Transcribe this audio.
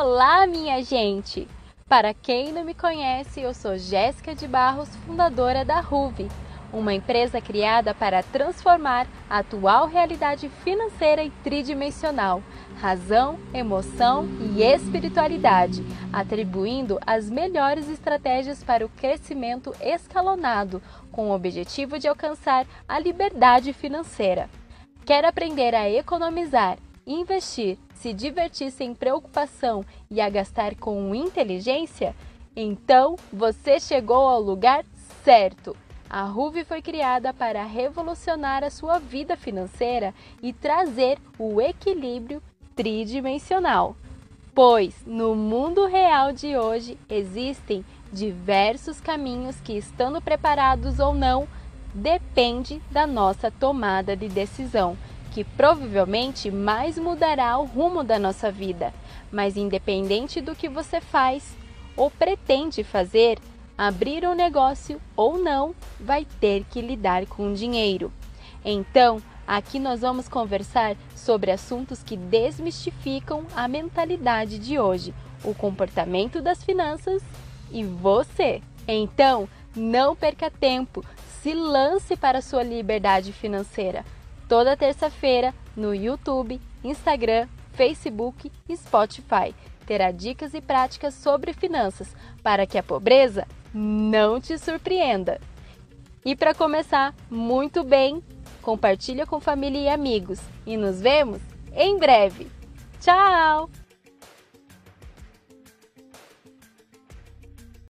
Olá, minha gente! Para quem não me conhece, eu sou Jéssica de Barros, fundadora da Ruve, uma empresa criada para transformar a atual realidade financeira e tridimensional, razão, emoção e espiritualidade, atribuindo as melhores estratégias para o crescimento escalonado, com o objetivo de alcançar a liberdade financeira. Quer aprender a economizar, investir, se divertir sem preocupação e a gastar com inteligência? Então você chegou ao lugar certo! A Ruve foi criada para revolucionar a sua vida financeira e trazer o equilíbrio tridimensional. Pois no mundo real de hoje existem diversos caminhos que, estando preparados ou não, depende da nossa tomada de decisão, que provavelmente mais mudará o rumo da nossa vida. Mas independente do que você faz ou pretende fazer, abrir um negócio ou não, vai ter que lidar com dinheiro. Então, aqui nós vamos conversar sobre assuntos que desmistificam a mentalidade de hoje, o comportamento das finanças e você. Então, não perca tempo, se lance para a sua liberdade financeira. Toda terça-feira no YouTube, Instagram, Facebook e Spotify terá dicas e práticas sobre finanças para que a pobreza não te surpreenda. E para começar muito bem, compartilha com família e amigos e nos vemos em breve. Tchau!